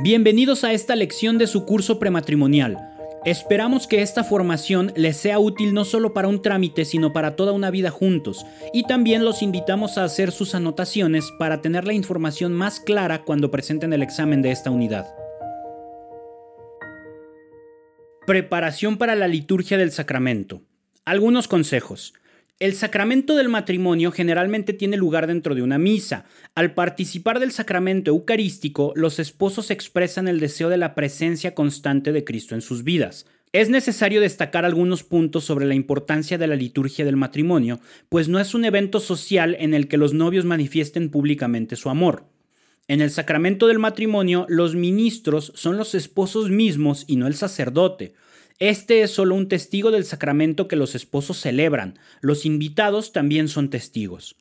Bienvenidos a esta lección de su curso prematrimonial. Esperamos que esta formación les sea útil no solo para un trámite, sino para toda una vida juntos. Y también los invitamos a hacer sus anotaciones para tener la información más clara cuando presenten el examen de esta unidad. Preparación para la liturgia del sacramento. Algunos consejos. El sacramento del matrimonio generalmente tiene lugar dentro de una misa. Al participar del sacramento eucarístico, los esposos expresan el deseo de la presencia constante de Cristo en sus vidas. Es necesario destacar algunos puntos sobre la importancia de la liturgia del matrimonio, pues no es un evento social en el que los novios manifiesten públicamente su amor. En el sacramento del matrimonio, los ministros son los esposos mismos y no el sacerdote. Este es solo un testigo del sacramento que los esposos celebran. Los invitados también son testigos.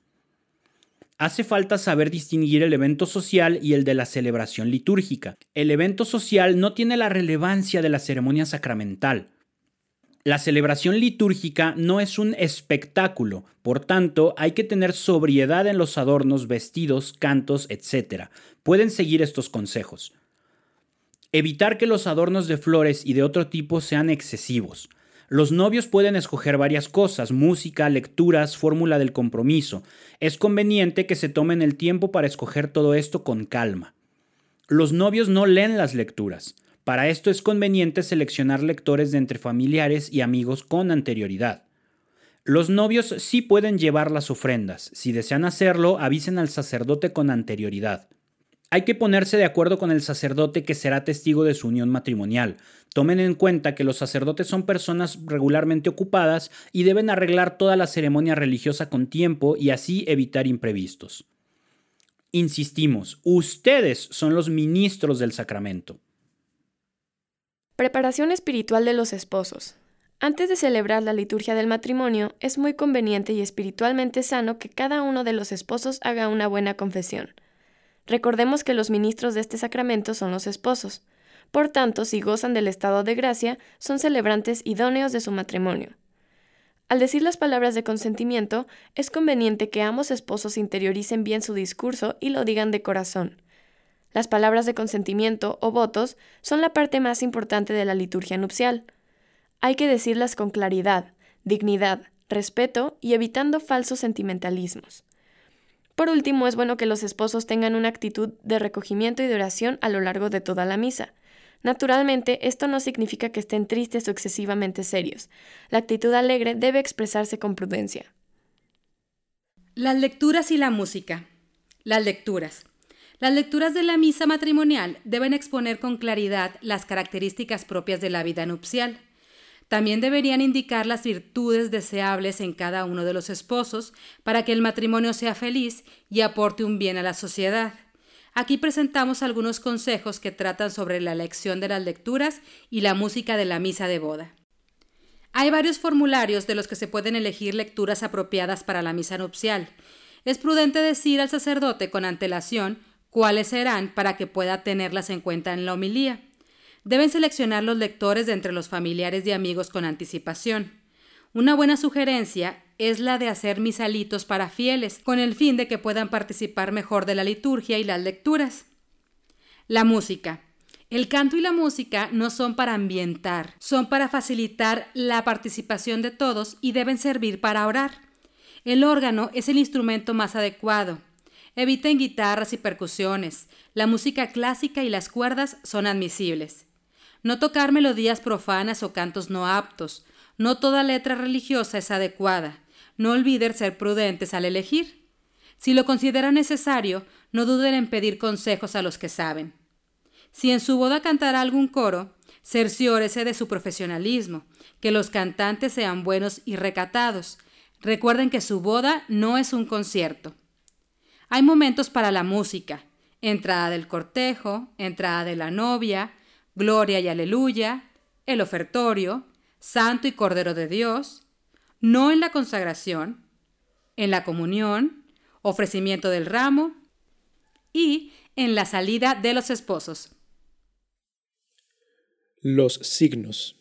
Hace falta saber distinguir el evento social y el de la celebración litúrgica. El evento social no tiene la relevancia de la ceremonia sacramental. La celebración litúrgica no es un espectáculo, por tanto hay que tener sobriedad en los adornos, vestidos, cantos, etc. Pueden seguir estos consejos. Evitar que los adornos de flores y de otro tipo sean excesivos. Los novios pueden escoger varias cosas, música, lecturas, fórmula del compromiso. Es conveniente que se tomen el tiempo para escoger todo esto con calma. Los novios no leen las lecturas. Para esto es conveniente seleccionar lectores de entre familiares y amigos con anterioridad. Los novios sí pueden llevar las ofrendas. Si desean hacerlo, avisen al sacerdote con anterioridad. Hay que ponerse de acuerdo con el sacerdote que será testigo de su unión matrimonial. Tomen en cuenta que los sacerdotes son personas regularmente ocupadas y deben arreglar toda la ceremonia religiosa con tiempo y así evitar imprevistos. Insistimos, ustedes son los ministros del sacramento. Preparación espiritual de los esposos. Antes de celebrar la liturgia del matrimonio, es muy conveniente y espiritualmente sano que cada uno de los esposos haga una buena confesión. Recordemos que los ministros de este sacramento son los esposos. Por tanto, si gozan del estado de gracia, son celebrantes idóneos de su matrimonio. Al decir las palabras de consentimiento, es conveniente que ambos esposos interioricen bien su discurso y lo digan de corazón. Las palabras de consentimiento o votos son la parte más importante de la liturgia nupcial. Hay que decirlas con claridad, dignidad, respeto y evitando falsos sentimentalismos. Por último, es bueno que los esposos tengan una actitud de recogimiento y de oración a lo largo de toda la misa. Naturalmente, esto no significa que estén tristes o excesivamente serios. La actitud alegre debe expresarse con prudencia. Las lecturas y la música. Las lecturas. Las lecturas de la misa matrimonial deben exponer con claridad las características propias de la vida nupcial. También deberían indicar las virtudes deseables en cada uno de los esposos para que el matrimonio sea feliz y aporte un bien a la sociedad. Aquí presentamos algunos consejos que tratan sobre la elección de las lecturas y la música de la misa de boda. Hay varios formularios de los que se pueden elegir lecturas apropiadas para la misa nupcial. Es prudente decir al sacerdote con antelación cuáles serán para que pueda tenerlas en cuenta en la homilía. Deben seleccionar los lectores de entre los familiares y amigos con anticipación. Una buena sugerencia es la de hacer misalitos para fieles, con el fin de que puedan participar mejor de la liturgia y las lecturas. La música. El canto y la música no son para ambientar, son para facilitar la participación de todos y deben servir para orar. El órgano es el instrumento más adecuado. Eviten guitarras y percusiones. La música clásica y las cuerdas son admisibles. No tocar melodías profanas o cantos no aptos. No toda letra religiosa es adecuada. No olviden ser prudentes al elegir. Si lo consideran necesario, no duden en pedir consejos a los que saben. Si en su boda cantará algún coro, cerciórese de su profesionalismo, que los cantantes sean buenos y recatados. Recuerden que su boda no es un concierto. Hay momentos para la música, entrada del cortejo, entrada de la novia, gloria y aleluya, el ofertorio, santo y cordero de Dios, no en la consagración, en la comunión, ofrecimiento del ramo y en la salida de los esposos. Los signos.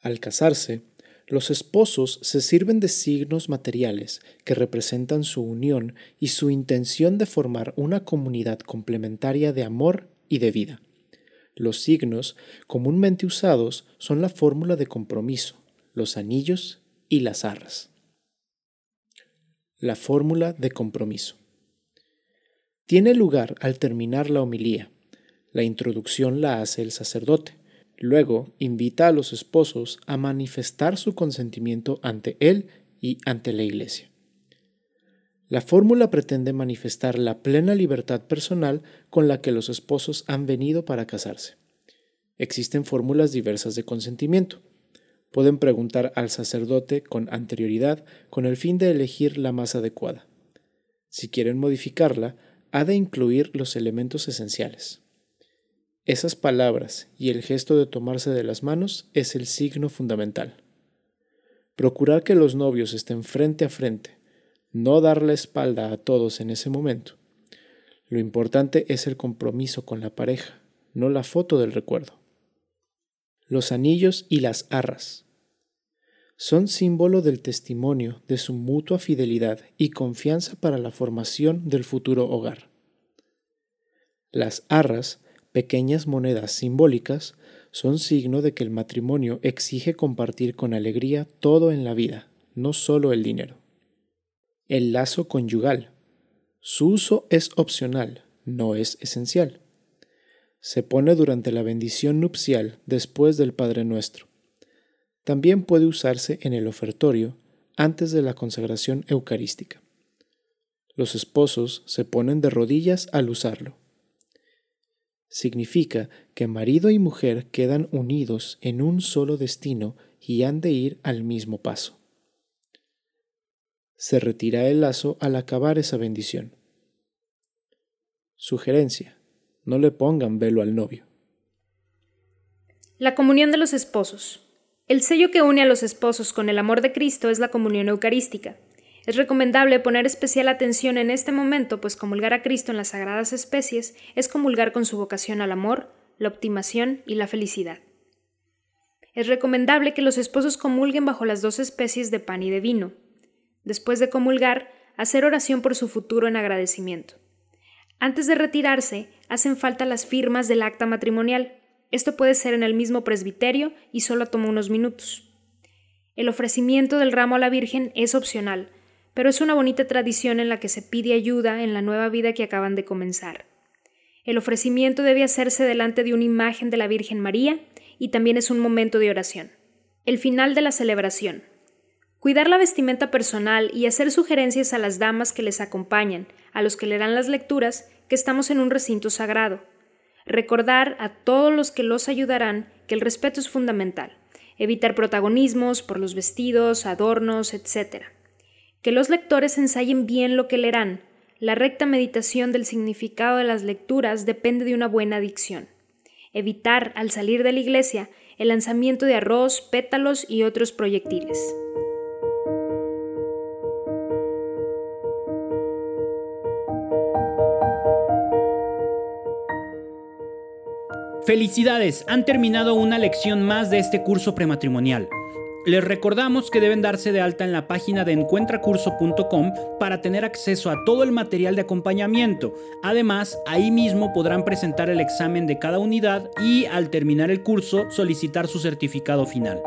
Al casarse, los esposos se sirven de signos materiales que representan su unión y su intención de formar una comunidad complementaria de amor y de vida. Los signos comúnmente usados son la fórmula de compromiso, los anillos y las arras. La fórmula de compromiso. Tiene lugar al terminar la homilía. La introducción la hace el sacerdote. Luego invita a los esposos a manifestar su consentimiento ante él y ante la iglesia. La fórmula pretende manifestar la plena libertad personal con la que los esposos han venido para casarse. Existen fórmulas diversas de consentimiento. Pueden preguntar al sacerdote con anterioridad con el fin de elegir la más adecuada. Si quieren modificarla, ha de incluir los elementos esenciales. Esas palabras y el gesto de tomarse de las manos es el signo fundamental. Procurar que los novios estén frente a frente, no dar la espalda a todos en ese momento. Lo importante es el compromiso con la pareja, no la foto del recuerdo. Los anillos y las arras son símbolo del testimonio de su mutua fidelidad y confianza para la formación del futuro hogar. Las arras, pequeñas monedas simbólicas, son signo de que el matrimonio exige compartir con alegría todo en la vida, no solo el dinero el lazo conyugal. Su uso es opcional, no es esencial. Se pone durante la bendición nupcial después del Padre Nuestro. También puede usarse en el ofertorio antes de la consagración eucarística. Los esposos se ponen de rodillas al usarlo. Significa que marido y mujer quedan unidos en un solo destino y han de ir al mismo paso se retira el lazo al acabar esa bendición. Sugerencia. No le pongan velo al novio. La comunión de los esposos. El sello que une a los esposos con el amor de Cristo es la comunión eucarística. Es recomendable poner especial atención en este momento, pues comulgar a Cristo en las sagradas especies es comulgar con su vocación al amor, la optimación y la felicidad. Es recomendable que los esposos comulguen bajo las dos especies de pan y de vino, después de comulgar, hacer oración por su futuro en agradecimiento. Antes de retirarse, hacen falta las firmas del acta matrimonial. Esto puede ser en el mismo presbiterio y solo toma unos minutos. El ofrecimiento del ramo a la Virgen es opcional, pero es una bonita tradición en la que se pide ayuda en la nueva vida que acaban de comenzar. El ofrecimiento debe hacerse delante de una imagen de la Virgen María y también es un momento de oración. El final de la celebración. Cuidar la vestimenta personal y hacer sugerencias a las damas que les acompañan, a los que leerán las lecturas, que estamos en un recinto sagrado. Recordar a todos los que los ayudarán que el respeto es fundamental. Evitar protagonismos por los vestidos, adornos, etc. Que los lectores ensayen bien lo que leerán. La recta meditación del significado de las lecturas depende de una buena dicción. Evitar, al salir de la iglesia, el lanzamiento de arroz, pétalos y otros proyectiles. Felicidades, han terminado una lección más de este curso prematrimonial. Les recordamos que deben darse de alta en la página de encuentracurso.com para tener acceso a todo el material de acompañamiento. Además, ahí mismo podrán presentar el examen de cada unidad y al terminar el curso solicitar su certificado final.